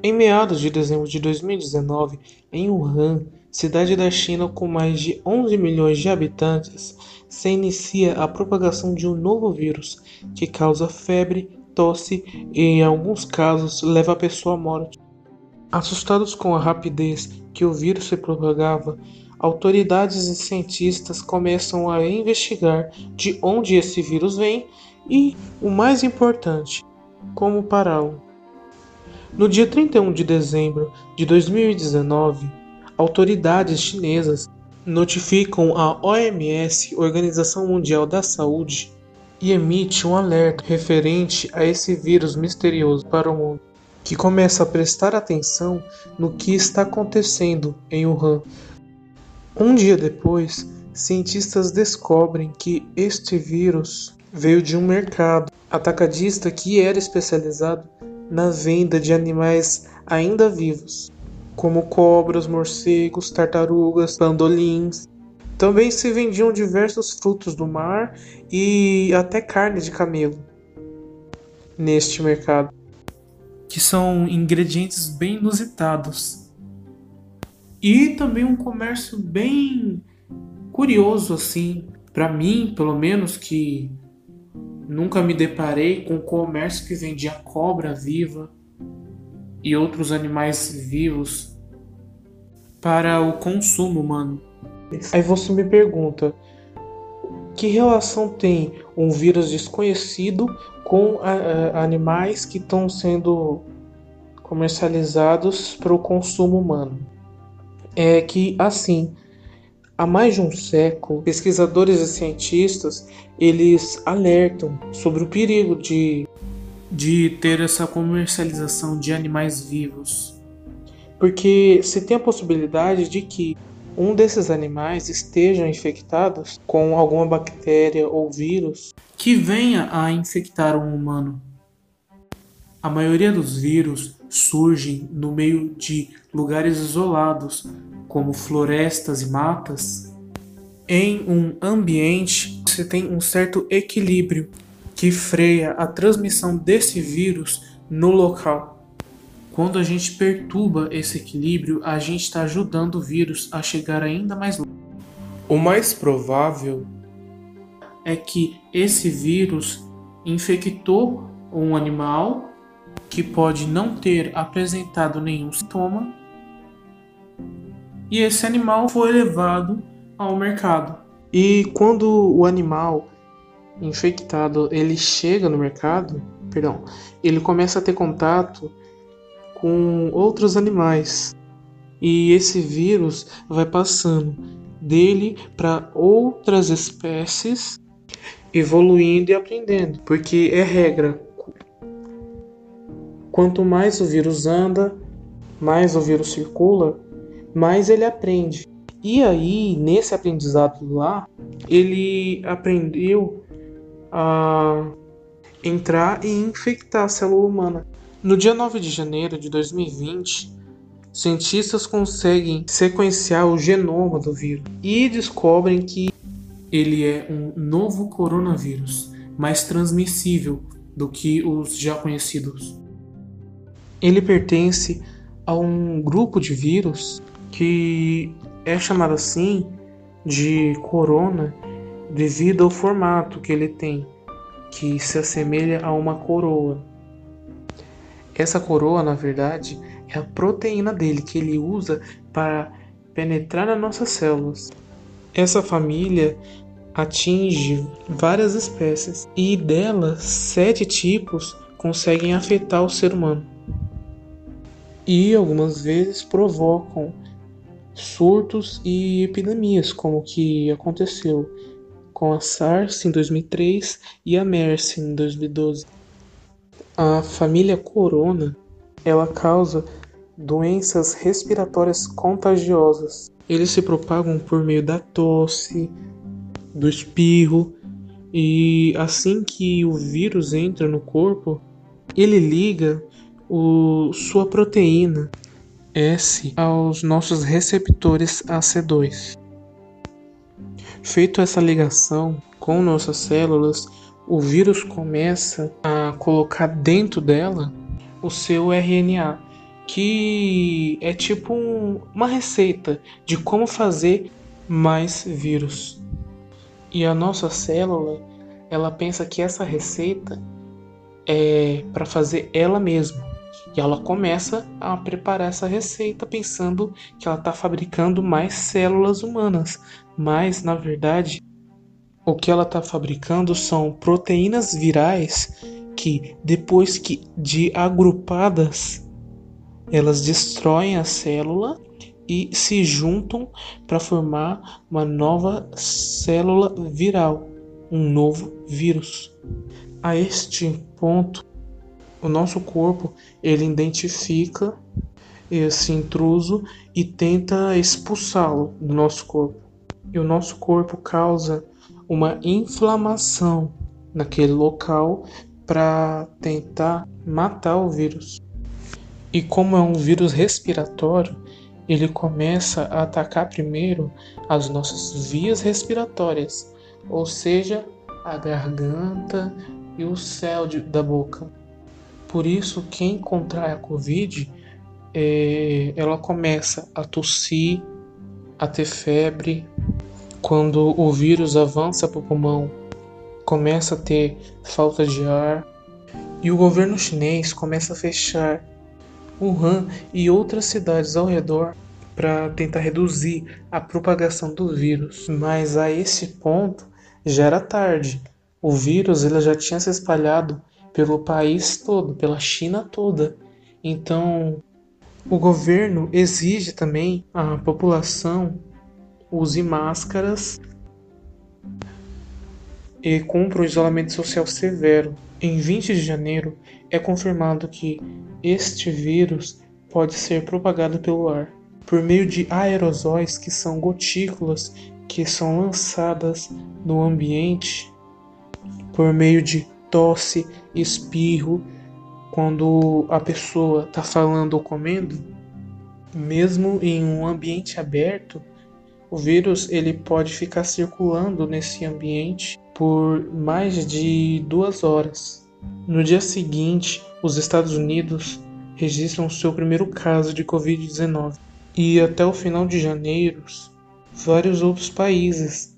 Em meados de dezembro de 2019, em Wuhan, cidade da China com mais de 11 milhões de habitantes, se inicia a propagação de um novo vírus que causa febre, tosse e, em alguns casos, leva a pessoa à morte. Assustados com a rapidez que o vírus se propagava, autoridades e cientistas começam a investigar de onde esse vírus vem e, o mais importante, como pará-lo. No dia 31 de dezembro de 2019, autoridades chinesas notificam a OMS, Organização Mundial da Saúde, e emite um alerta referente a esse vírus misterioso para o mundo, que começa a prestar atenção no que está acontecendo em Wuhan. Um dia depois, cientistas descobrem que este vírus veio de um mercado atacadista que era especializado na venda de animais ainda vivos, como cobras, morcegos, tartarugas, pandolins. Também se vendiam diversos frutos do mar e até carne de camelo neste mercado, que são ingredientes bem inusitados. E também um comércio bem curioso assim, para mim, pelo menos que Nunca me deparei com comércio que vendia cobra viva e outros animais vivos para o consumo humano. Aí você me pergunta: que relação tem um vírus desconhecido com a, a, animais que estão sendo comercializados para o consumo humano? É que assim, Há mais de um século, pesquisadores e cientistas eles alertam sobre o perigo de, de ter essa comercialização de animais vivos. Porque se tem a possibilidade de que um desses animais esteja infectado com alguma bactéria ou vírus que venha a infectar um humano. A maioria dos vírus surgem no meio de lugares isolados, como florestas e matas, em um ambiente você tem um certo equilíbrio que freia a transmissão desse vírus no local. Quando a gente perturba esse equilíbrio, a gente está ajudando o vírus a chegar ainda mais longe. O mais provável é que esse vírus infectou um animal que pode não ter apresentado nenhum sintoma e esse animal foi levado ao mercado. E quando o animal infectado ele chega no mercado, perdão, ele começa a ter contato com outros animais e esse vírus vai passando dele para outras espécies, evoluindo e aprendendo, porque é regra. Quanto mais o vírus anda, mais o vírus circula, mais ele aprende. E aí, nesse aprendizado lá, ele aprendeu a entrar e infectar a célula humana. No dia 9 de janeiro de 2020, cientistas conseguem sequenciar o genoma do vírus e descobrem que ele é um novo coronavírus, mais transmissível do que os já conhecidos. Ele pertence a um grupo de vírus que é chamado assim de corona devido ao formato que ele tem, que se assemelha a uma coroa. Essa coroa, na verdade, é a proteína dele que ele usa para penetrar nas nossas células. Essa família atinge várias espécies e delas sete tipos conseguem afetar o ser humano e algumas vezes provocam surtos e epidemias, como que aconteceu com a SARS em 2003 e a MERS em 2012. A família Corona, ela causa doenças respiratórias contagiosas. Eles se propagam por meio da tosse, do espirro e assim que o vírus entra no corpo, ele liga o, sua proteína S aos nossos receptores AC2. Feito essa ligação com nossas células, o vírus começa a colocar dentro dela o seu RNA, que é tipo um, uma receita de como fazer mais vírus. E a nossa célula, ela pensa que essa receita é para fazer ela mesma. E ela começa a preparar essa receita pensando que ela está fabricando mais células humanas, mas na verdade o que ela está fabricando são proteínas virais que depois que de agrupadas elas destroem a célula e se juntam para formar uma nova célula viral, um novo vírus. A este ponto, o nosso corpo ele identifica esse intruso e tenta expulsá-lo do nosso corpo. E o nosso corpo causa uma inflamação naquele local para tentar matar o vírus. E como é um vírus respiratório, ele começa a atacar primeiro as nossas vias respiratórias, ou seja, a garganta e o céu da boca. Por isso, quem contrai a Covid, é, ela começa a tossir, a ter febre. Quando o vírus avança para o pulmão, começa a ter falta de ar. E o governo chinês começa a fechar Wuhan e outras cidades ao redor para tentar reduzir a propagação do vírus. Mas a esse ponto já era tarde. O vírus ele já tinha se espalhado pelo país todo, pela China toda. Então, o governo exige também a população use máscaras e cumpra o isolamento social severo. Em 20 de janeiro, é confirmado que este vírus pode ser propagado pelo ar por meio de aerosóis que são gotículas que são lançadas no ambiente por meio de tosse, espirro, quando a pessoa está falando ou comendo, mesmo em um ambiente aberto, o vírus ele pode ficar circulando nesse ambiente por mais de duas horas. No dia seguinte, os Estados Unidos registram seu primeiro caso de Covid-19 e até o final de janeiro, vários outros países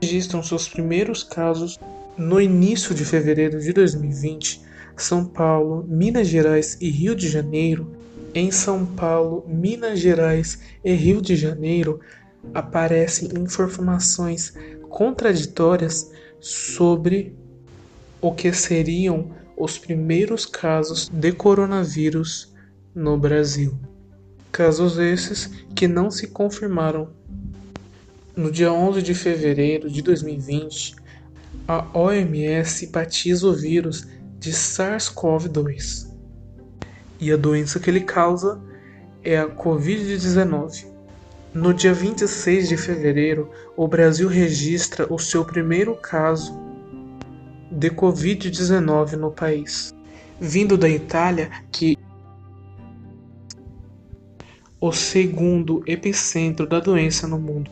registram seus primeiros casos no início de fevereiro de 2020, São Paulo, Minas Gerais e Rio de Janeiro, em São Paulo, Minas Gerais e Rio de Janeiro, aparecem informações contraditórias sobre o que seriam os primeiros casos de coronavírus no Brasil. Casos esses que não se confirmaram. No dia 11 de fevereiro de 2020, a OMS batiza o vírus de SARS-CoV-2 e a doença que ele causa é a Covid-19. No dia 26 de fevereiro, o Brasil registra o seu primeiro caso de Covid-19 no país, vindo da Itália, que o segundo epicentro da doença no mundo.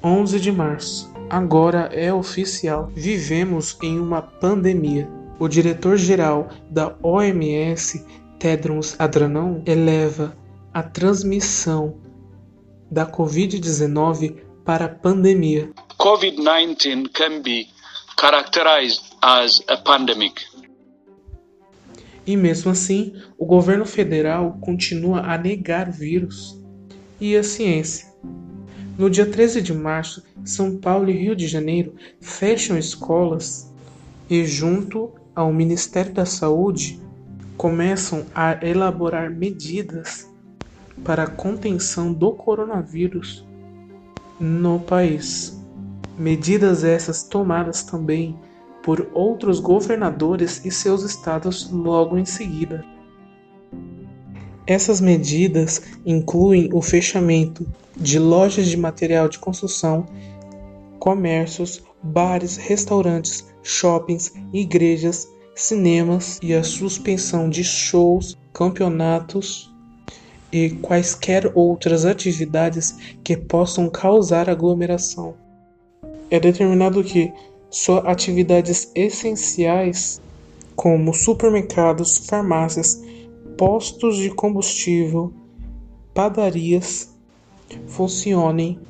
11 de março. Agora é oficial. Vivemos em uma pandemia. O diretor-geral da OMS, Tedros Adhanom, eleva a transmissão da COVID-19 para a pandemia. COVID-19 can be characterized as a pandemic. E mesmo assim, o governo federal continua a negar o vírus. E a ciência? No dia 13 de março, São Paulo e Rio de Janeiro fecham escolas e, junto ao Ministério da Saúde, começam a elaborar medidas para a contenção do coronavírus no país. Medidas essas tomadas também por outros governadores e seus estados logo em seguida. Essas medidas incluem o fechamento de lojas de material de construção, comércios, bares, restaurantes, shoppings, igrejas, cinemas e a suspensão de shows, campeonatos e quaisquer outras atividades que possam causar aglomeração. É determinado que só atividades essenciais, como supermercados, farmácias, postos de combustível, padarias funcionem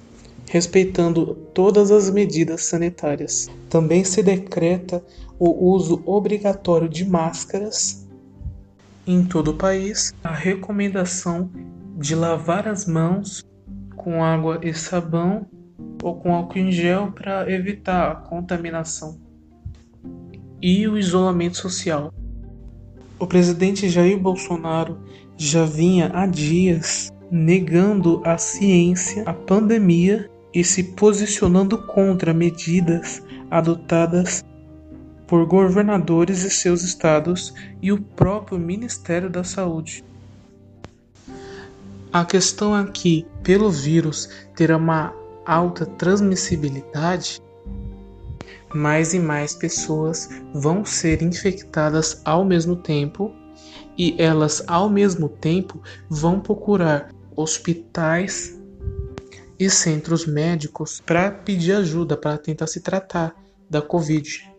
respeitando todas as medidas sanitárias. Também se decreta o uso obrigatório de máscaras em todo o país, a recomendação de lavar as mãos com água e sabão ou com álcool em gel para evitar a contaminação e o isolamento social. O presidente Jair Bolsonaro já vinha há dias negando a ciência, a pandemia e se posicionando contra medidas adotadas por governadores e seus estados e o próprio Ministério da Saúde. A questão é pelo vírus ter uma alta transmissibilidade, mais e mais pessoas vão ser infectadas ao mesmo tempo e elas, ao mesmo tempo, vão procurar hospitais e centros médicos para pedir ajuda para tentar se tratar da Covid.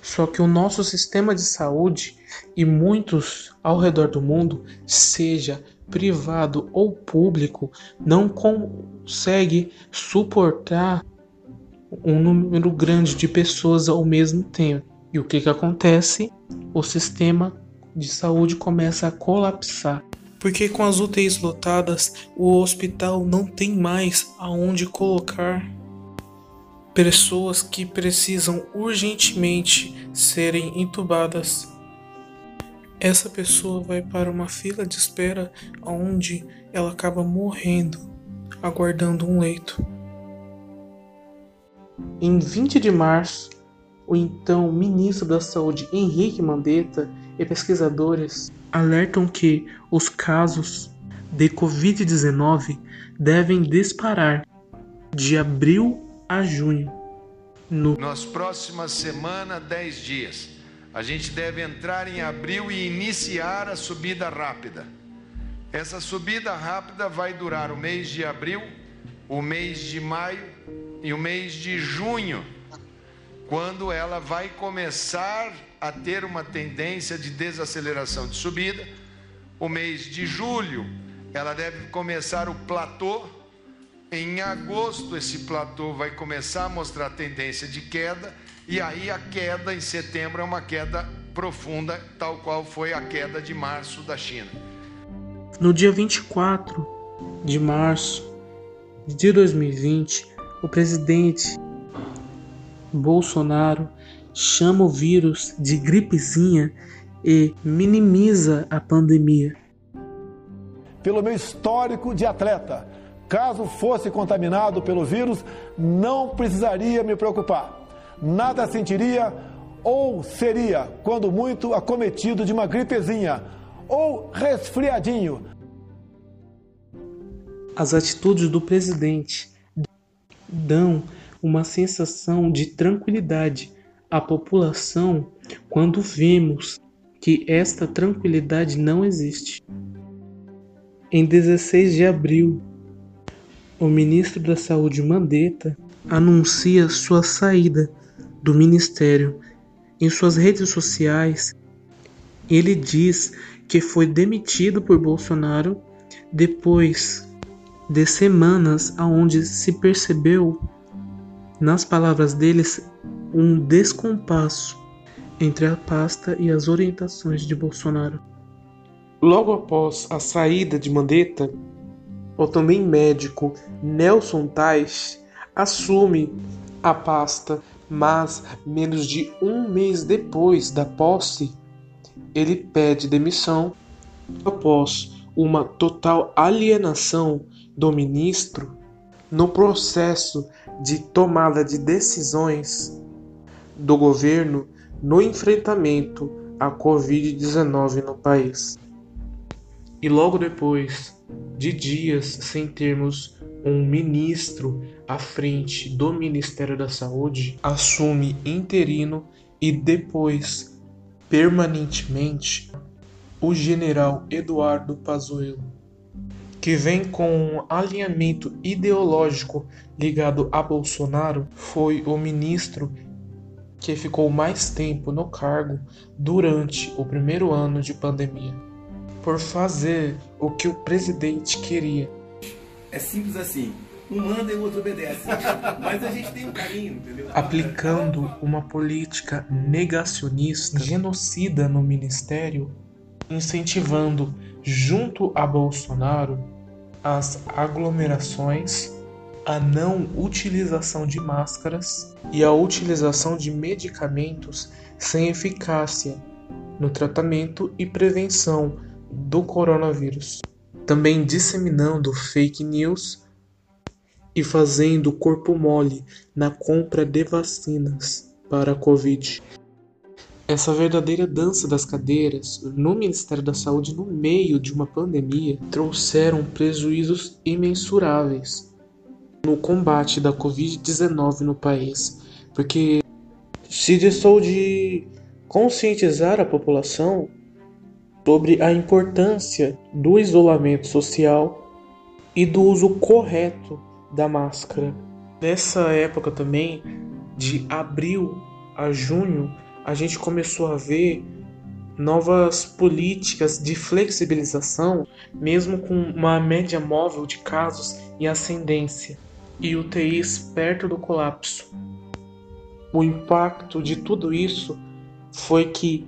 Só que o nosso sistema de saúde e muitos ao redor do mundo, seja privado ou público, não consegue suportar um número grande de pessoas ao mesmo tempo. E o que, que acontece? O sistema de saúde começa a colapsar porque com as UTIs lotadas, o hospital não tem mais aonde colocar pessoas que precisam urgentemente serem entubadas. Essa pessoa vai para uma fila de espera onde ela acaba morrendo, aguardando um leito. Em 20 de março, o então ministro da Saúde Henrique Mandetta e pesquisadores alertam que os casos de Covid-19 devem disparar de abril a junho. No... Nas próximas semanas, 10 dias, a gente deve entrar em abril e iniciar a subida rápida. Essa subida rápida vai durar o mês de abril, o mês de maio e o mês de junho, quando ela vai começar a ter uma tendência de desaceleração de subida. O mês de julho, ela deve começar o platô. Em agosto, esse platô vai começar a mostrar tendência de queda, e aí a queda em setembro é uma queda profunda, tal qual foi a queda de março da China. No dia 24 de março de 2020, o presidente Bolsonaro chama o vírus de gripezinha e minimiza a pandemia. Pelo meu histórico de atleta, caso fosse contaminado pelo vírus, não precisaria me preocupar. Nada sentiria ou seria, quando muito, acometido de uma gripezinha ou resfriadinho. As atitudes do presidente dão uma sensação de tranquilidade a população quando vemos que esta tranquilidade não existe. Em 16 de abril, o ministro da Saúde Mandetta anuncia sua saída do ministério. Em suas redes sociais, ele diz que foi demitido por Bolsonaro depois de semanas aonde se percebeu nas palavras deles um descompasso entre a pasta e as orientações de Bolsonaro. Logo após a saída de Mandetta, o também médico Nelson Tais assume a pasta, mas menos de um mês depois da posse, ele pede demissão após uma total alienação do ministro no processo de tomada de decisões do governo no enfrentamento à Covid-19 no país. E logo depois de dias sem termos um ministro à frente do Ministério da Saúde, assume interino e depois permanentemente o general Eduardo Pazuello, que vem com um alinhamento ideológico ligado a Bolsonaro, foi o ministro que ficou mais tempo no cargo durante o primeiro ano de pandemia. por fazer o que o presidente queria. É simples assim. Um manda e o outro obedece. Mas a gente tem um carinho, entendeu? Aplicando uma política negacionista, genocida no ministério, incentivando, junto a Bolsonaro, as aglomerações, a não utilização de máscaras e a utilização de medicamentos sem eficácia no tratamento e prevenção do coronavírus. Também disseminando fake news e fazendo corpo mole na compra de vacinas para a Covid. Essa verdadeira dança das cadeiras no Ministério da Saúde no meio de uma pandemia trouxeram prejuízos imensuráveis no combate da Covid-19 no país, porque se deixou de conscientizar a população sobre a importância do isolamento social e do uso correto da máscara. Nessa época também, de abril a junho, a gente começou a ver novas políticas de flexibilização, mesmo com uma média móvel de casos em ascendência e UTIs perto do colapso. O impacto de tudo isso foi que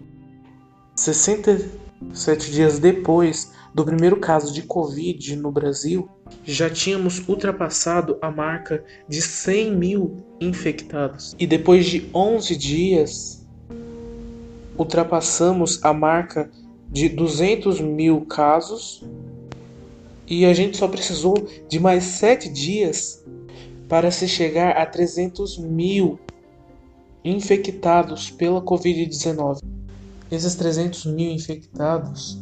67 dias depois do primeiro caso de Covid no Brasil, já tínhamos ultrapassado a marca de 100 mil infectados. E depois de 11 dias, ultrapassamos a marca de 200 mil casos. E a gente só precisou de mais 7 dias para se chegar a 300 mil infectados pela Covid-19. Esses 300 mil infectados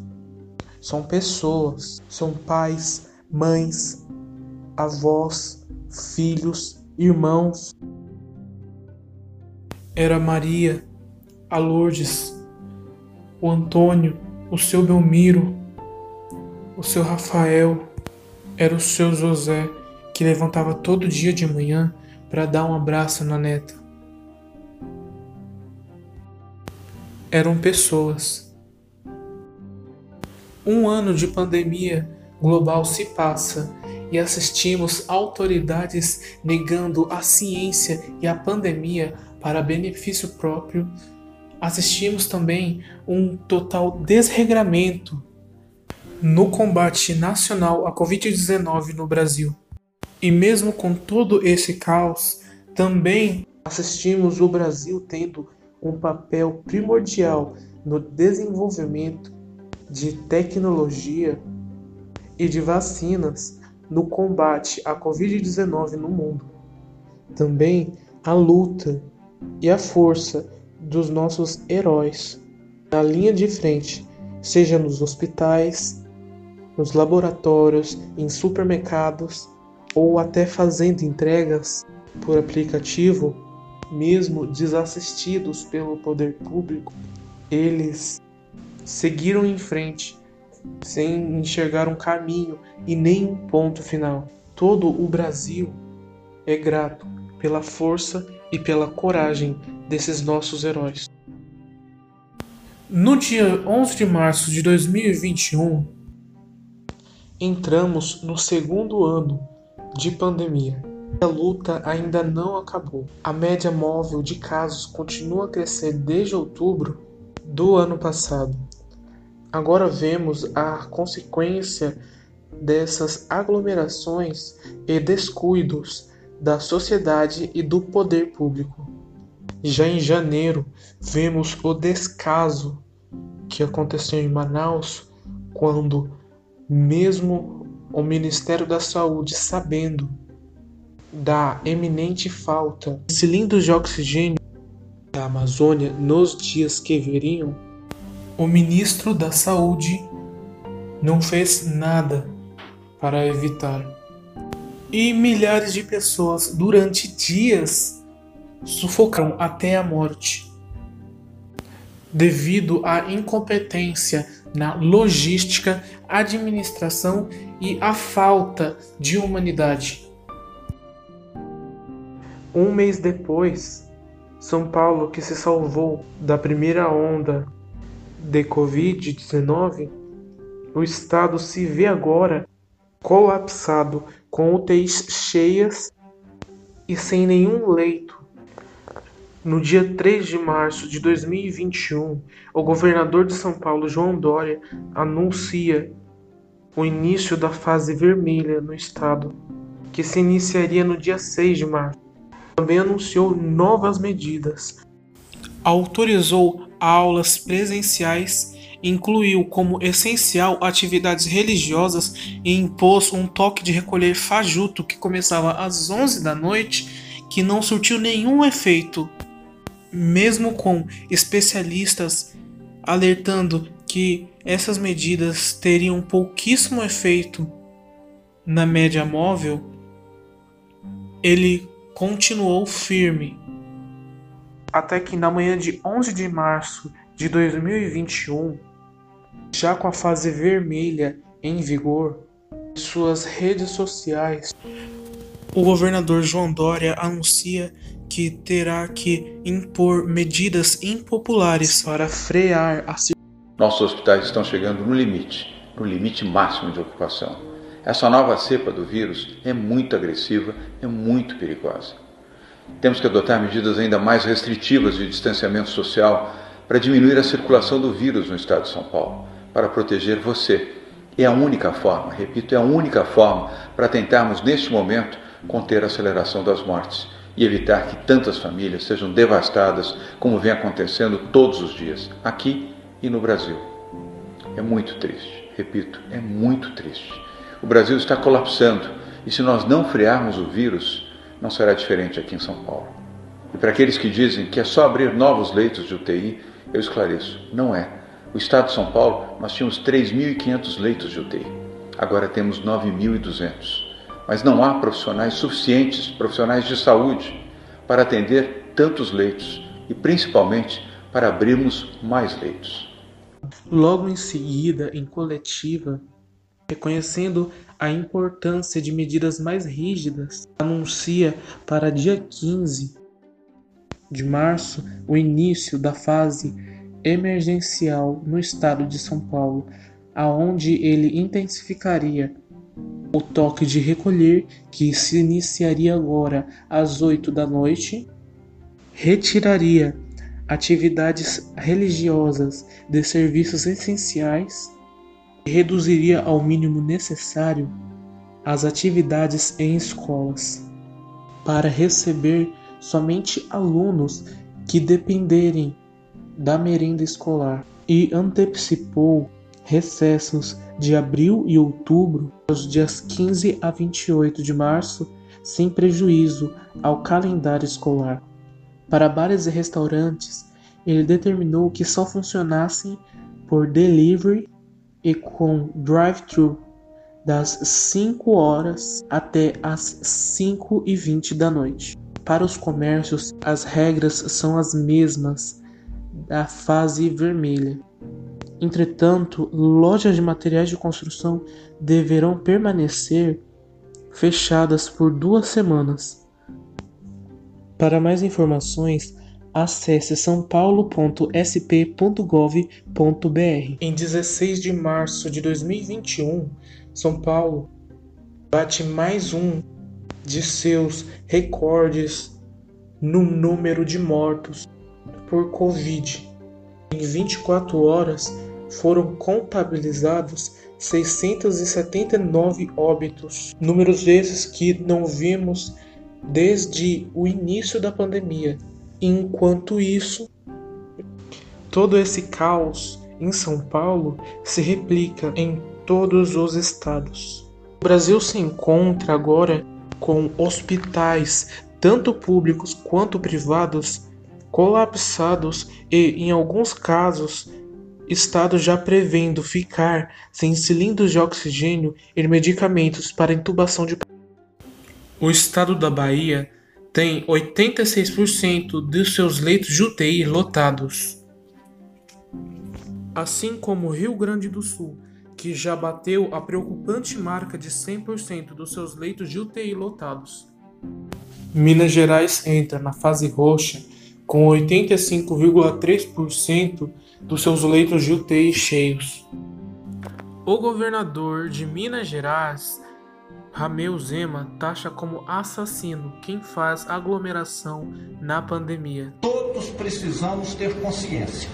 são pessoas, são pais, mães, avós, filhos, irmãos. Era Maria, a Lourdes, o Antônio, o seu Belmiro, o seu Rafael, era o seu José que levantava todo dia de manhã para dar um abraço na neta. Eram pessoas. Um ano de pandemia global se passa e assistimos autoridades negando a ciência e a pandemia para benefício próprio. Assistimos também um total desregramento no combate nacional à Covid-19 no Brasil. E mesmo com todo esse caos, também assistimos o Brasil tendo um papel primordial no desenvolvimento de tecnologia e de vacinas no combate à Covid-19 no mundo. Também a luta e a força dos nossos heróis na linha de frente, seja nos hospitais, nos laboratórios, em supermercados ou até fazendo entregas por aplicativo, mesmo desassistidos pelo poder público, eles seguiram em frente sem enxergar um caminho e nem um ponto final. Todo o Brasil é grato pela força e pela coragem desses nossos heróis. No dia 11 de março de 2021, entramos no segundo ano de pandemia. A luta ainda não acabou. A média móvel de casos continua a crescer desde outubro do ano passado. Agora vemos a consequência dessas aglomerações e descuidos da sociedade e do poder público. Já em janeiro, vemos o descaso que aconteceu em Manaus quando, mesmo o Ministério da Saúde sabendo da eminente falta de cilindros de oxigênio da Amazônia nos dias que viriam, o ministro da Saúde não fez nada para evitar. E milhares de pessoas durante dias sufocaram até a morte devido à incompetência na logística, administração e a falta de humanidade. Um mês depois, São Paulo, que se salvou da primeira onda de Covid-19 o estado se vê agora colapsado, com UTIs cheias e sem nenhum leito. No dia 3 de março de 2021, o governador de São Paulo, João Dória, anuncia o início da fase vermelha no estado, que se iniciaria no dia 6 de março. Também anunciou novas medidas. Autorizou aulas presenciais, incluiu como essencial atividades religiosas e impôs um toque de recolher fajuto que começava às 11 da noite, que não surtiu nenhum efeito, mesmo com especialistas alertando que essas medidas teriam pouquíssimo efeito na média móvel, ele continuou firme. Até que na manhã de 11 de março de 2021, já com a fase vermelha em vigor, em suas redes sociais, o governador João Dória anuncia que terá que impor medidas impopulares para frear a nossos hospitais estão chegando no limite, no limite máximo de ocupação. Essa nova cepa do vírus é muito agressiva, é muito perigosa. Temos que adotar medidas ainda mais restritivas de distanciamento social para diminuir a circulação do vírus no estado de São Paulo, para proteger você. É a única forma, repito, é a única forma para tentarmos, neste momento, conter a aceleração das mortes e evitar que tantas famílias sejam devastadas como vem acontecendo todos os dias, aqui e no Brasil. É muito triste, repito, é muito triste. O Brasil está colapsando e se nós não frearmos o vírus, não será diferente aqui em São Paulo. E para aqueles que dizem que é só abrir novos leitos de UTI, eu esclareço: não é. O estado de São Paulo, nós tínhamos 3.500 leitos de UTI, agora temos 9.200. Mas não há profissionais suficientes, profissionais de saúde, para atender tantos leitos e principalmente para abrirmos mais leitos. Logo em seguida, em coletiva, reconhecendo a importância de medidas mais rígidas, anuncia para dia 15 de março o início da fase emergencial no estado de São Paulo, aonde ele intensificaria o toque de recolher que se iniciaria agora às 8 da noite, retiraria atividades religiosas de serviços essenciais e reduziria ao mínimo necessário as atividades em escolas, para receber somente alunos que dependerem da merenda escolar. E antecipou recessos de abril e outubro aos dias 15 a 28 de março, sem prejuízo ao calendário escolar. Para bares e restaurantes, ele determinou que só funcionassem por delivery e com drive-thru das 5 horas até as 5 e 20 da noite. Para os comércios, as regras são as mesmas da fase vermelha. Entretanto, lojas de materiais de construção deverão permanecer fechadas por duas semanas. Para mais informações, acesse sãopaulo.sp.gov.br. Em 16 de março de 2021, São Paulo bate mais um de seus recordes no número de mortos por Covid. Em 24 horas foram contabilizados 679 óbitos, números esses que não vimos desde o início da pandemia. Enquanto isso, todo esse caos em São Paulo se replica em todos os estados. O Brasil se encontra agora com hospitais, tanto públicos quanto privados, colapsados e, em alguns casos, estados já prevendo ficar sem cilindros de oxigênio e medicamentos para intubação de o estado da Bahia tem 86% dos seus leitos de UTI lotados. Assim como o Rio Grande do Sul, que já bateu a preocupante marca de 100% dos seus leitos de UTI lotados. Minas Gerais entra na fase roxa com 85,3% dos seus leitos de UTI cheios. O governador de Minas Gerais, Rameu Zema, taxa como assassino quem faz aglomeração na pandemia. Todos precisamos ter consciência.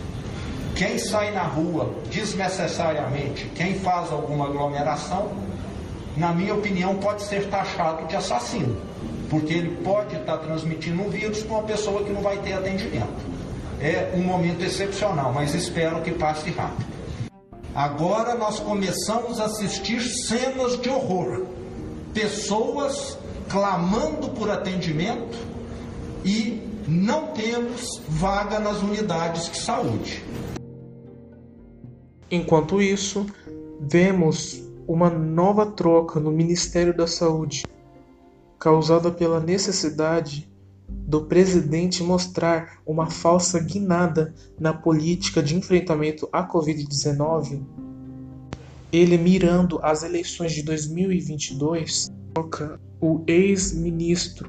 Quem sai na rua desnecessariamente, quem faz alguma aglomeração, na minha opinião, pode ser taxado de assassino, porque ele pode estar transmitindo um vírus para uma pessoa que não vai ter atendimento. É um momento excepcional, mas espero que passe rápido. Agora nós começamos a assistir cenas de horror. Pessoas clamando por atendimento e não temos vaga nas unidades de saúde. Enquanto isso, vemos uma nova troca no Ministério da Saúde, causada pela necessidade do presidente mostrar uma falsa guinada na política de enfrentamento à Covid-19, ele mirando as eleições de 2022, troca o ex-ministro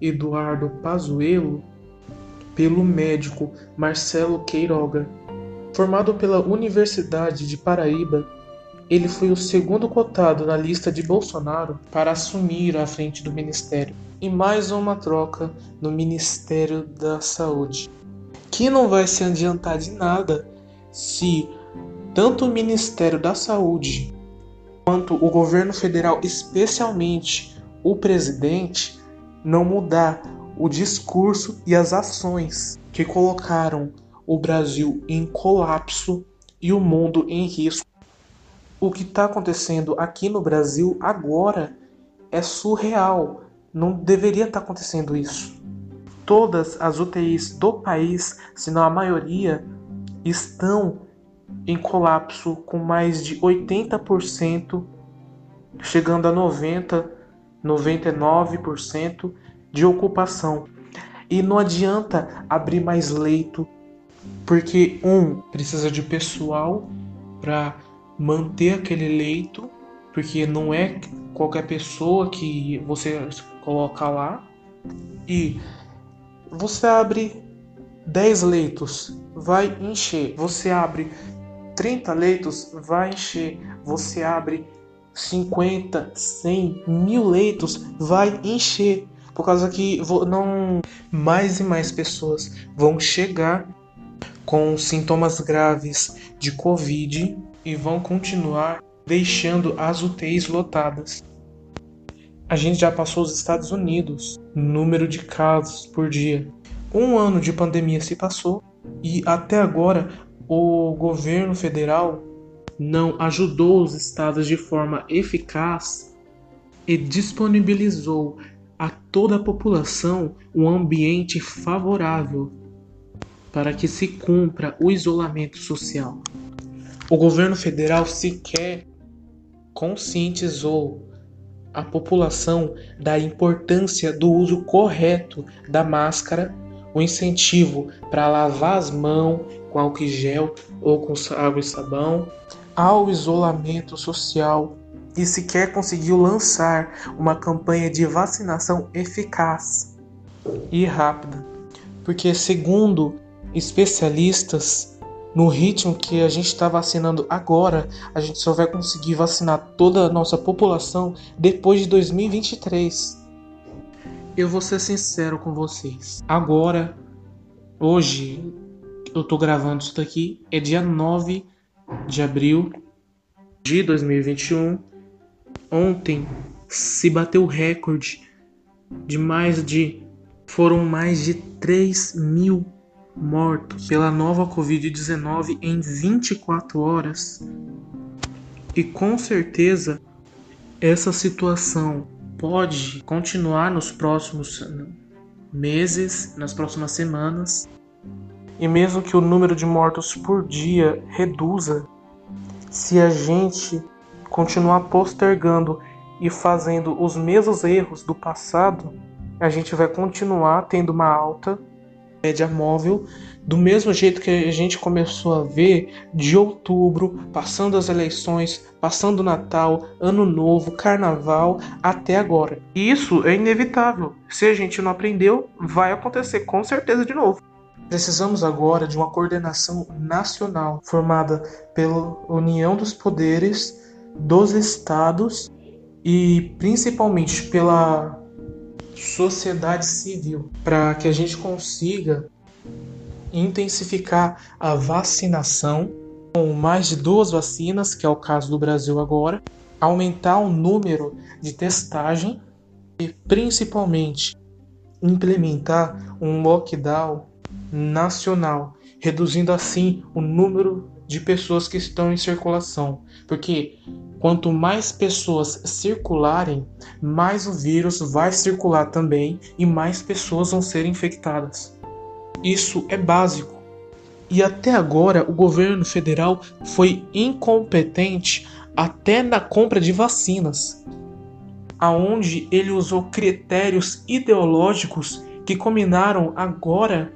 Eduardo Pazuello pelo médico Marcelo Queiroga. Formado pela Universidade de Paraíba, ele foi o segundo cotado na lista de Bolsonaro para assumir a frente do ministério. E mais uma troca no Ministério da Saúde, que não vai se adiantar de nada se tanto o Ministério da Saúde quanto o governo federal, especialmente o presidente, não mudar o discurso e as ações que colocaram o Brasil em colapso e o mundo em risco. O que está acontecendo aqui no Brasil agora é surreal. Não deveria estar tá acontecendo isso. Todas as UTIs do país, se não a maioria, estão em colapso com mais de 80%, chegando a 90, 99% de ocupação. E não adianta abrir mais leito, porque um precisa de pessoal para manter aquele leito, porque não é qualquer pessoa que você coloca lá. E você abre 10 leitos, vai encher. Você abre 30 leitos, vai encher. Você abre 50, 100, mil leitos, vai encher. Por causa que não mais e mais pessoas vão chegar com sintomas graves de Covid e vão continuar deixando as UTIs lotadas. A gente já passou os Estados Unidos, número de casos por dia. Um ano de pandemia se passou e até agora o governo federal não ajudou os estados de forma eficaz e disponibilizou a toda a população um ambiente favorável para que se cumpra o isolamento social. O governo federal sequer conscientizou a população da importância do uso correto da máscara, o incentivo para lavar as mãos com álcool gel ou com água e sabão, ao isolamento social e sequer conseguiu lançar uma campanha de vacinação eficaz e rápida. Porque, segundo especialistas, no ritmo que a gente está vacinando agora, a gente só vai conseguir vacinar toda a nossa população depois de 2023. Eu vou ser sincero com vocês. Agora, hoje, eu tô gravando isso daqui, é dia 9 de abril de 2021 Ontem se bateu o recorde de mais de. Foram mais de 3 mil mortos pela nova Covid-19 em 24 horas. E com certeza essa situação pode continuar nos próximos meses, nas próximas semanas. E mesmo que o número de mortos por dia reduza, se a gente continuar postergando e fazendo os mesmos erros do passado, a gente vai continuar tendo uma alta média móvel do mesmo jeito que a gente começou a ver de outubro, passando as eleições, passando Natal, Ano Novo, Carnaval até agora. E isso é inevitável. Se a gente não aprendeu, vai acontecer com certeza de novo. Precisamos agora de uma coordenação nacional formada pela união dos poderes dos estados e principalmente pela sociedade civil, para que a gente consiga intensificar a vacinação com mais de duas vacinas, que é o caso do Brasil agora, aumentar o número de testagem e principalmente implementar um lockdown nacional, reduzindo assim o número de pessoas que estão em circulação, porque quanto mais pessoas circularem, mais o vírus vai circular também e mais pessoas vão ser infectadas. Isso é básico. E até agora o governo federal foi incompetente até na compra de vacinas, aonde ele usou critérios ideológicos que combinaram agora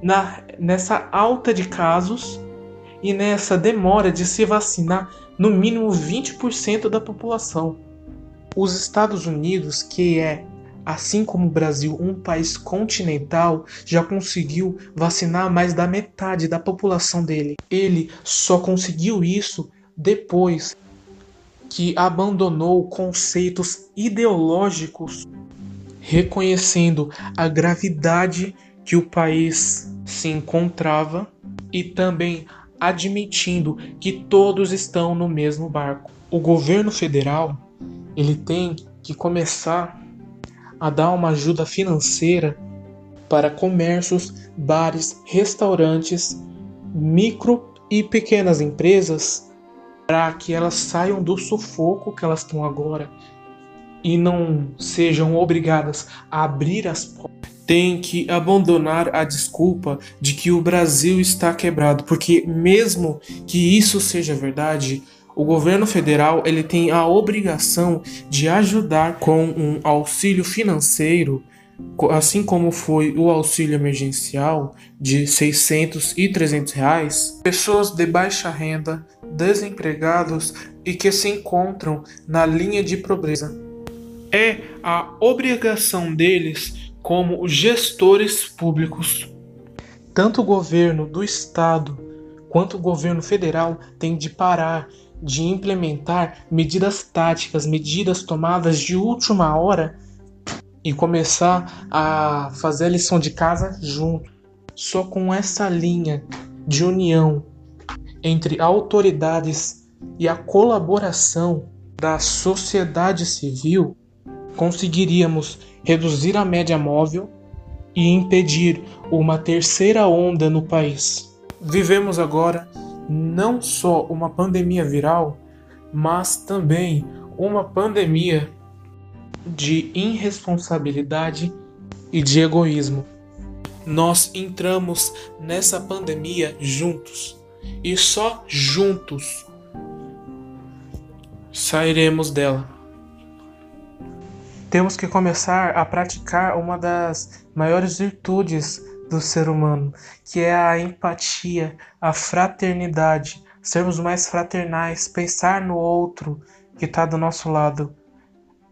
na, nessa alta de casos e nessa demora de se vacinar no mínimo 20% da população. Os Estados Unidos, que é assim como o Brasil, um país continental, já conseguiu vacinar mais da metade da população dele. Ele só conseguiu isso depois que abandonou conceitos ideológicos, reconhecendo a gravidade que o país se encontrava e também admitindo que todos estão no mesmo barco. O governo federal, ele tem que começar a dar uma ajuda financeira para comércios, bares, restaurantes, micro e pequenas empresas para que elas saiam do sufoco que elas estão agora e não sejam obrigadas a abrir as portas. Tem que abandonar a desculpa de que o Brasil está quebrado, porque mesmo que isso seja verdade, o governo federal ele tem a obrigação de ajudar com um auxílio financeiro, assim como foi o auxílio emergencial de 600 e 300 reais, pessoas de baixa renda, desempregados e que se encontram na linha de pobreza. É a obrigação deles como gestores públicos. Tanto o governo do estado quanto o governo federal tem de parar de implementar medidas táticas, medidas tomadas de última hora e começar a fazer a lição de casa junto. Só com essa linha de união entre autoridades e a colaboração da sociedade civil, conseguiríamos reduzir a média móvel e impedir uma terceira onda no país. Vivemos agora não só uma pandemia viral, mas também uma pandemia de irresponsabilidade e de egoísmo. Nós entramos nessa pandemia juntos e só juntos sairemos dela. Temos que começar a praticar uma das maiores virtudes do ser humano, que é a empatia, a fraternidade, sermos mais fraternais, pensar no outro que está do nosso lado.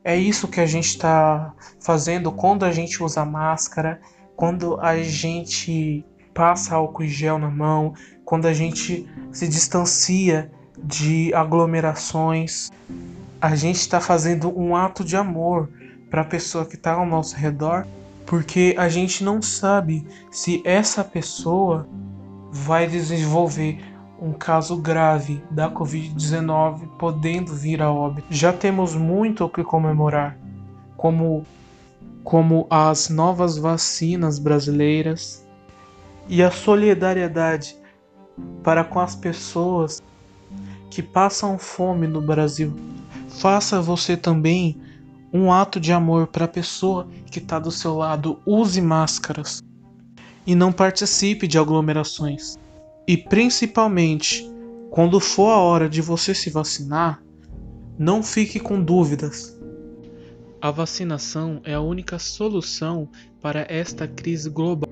É isso que a gente está fazendo quando a gente usa máscara, quando a gente passa álcool em gel na mão, quando a gente se distancia de aglomerações. A gente está fazendo um ato de amor para a pessoa que está ao nosso redor porque a gente não sabe se essa pessoa vai desenvolver um caso grave da Covid-19, podendo vir a óbito. Já temos muito o que comemorar, como, como as novas vacinas brasileiras e a solidariedade para com as pessoas que passam fome no Brasil. Faça você também um ato de amor para a pessoa que está do seu lado. Use máscaras e não participe de aglomerações. E principalmente, quando for a hora de você se vacinar, não fique com dúvidas. A vacinação é a única solução para esta crise global.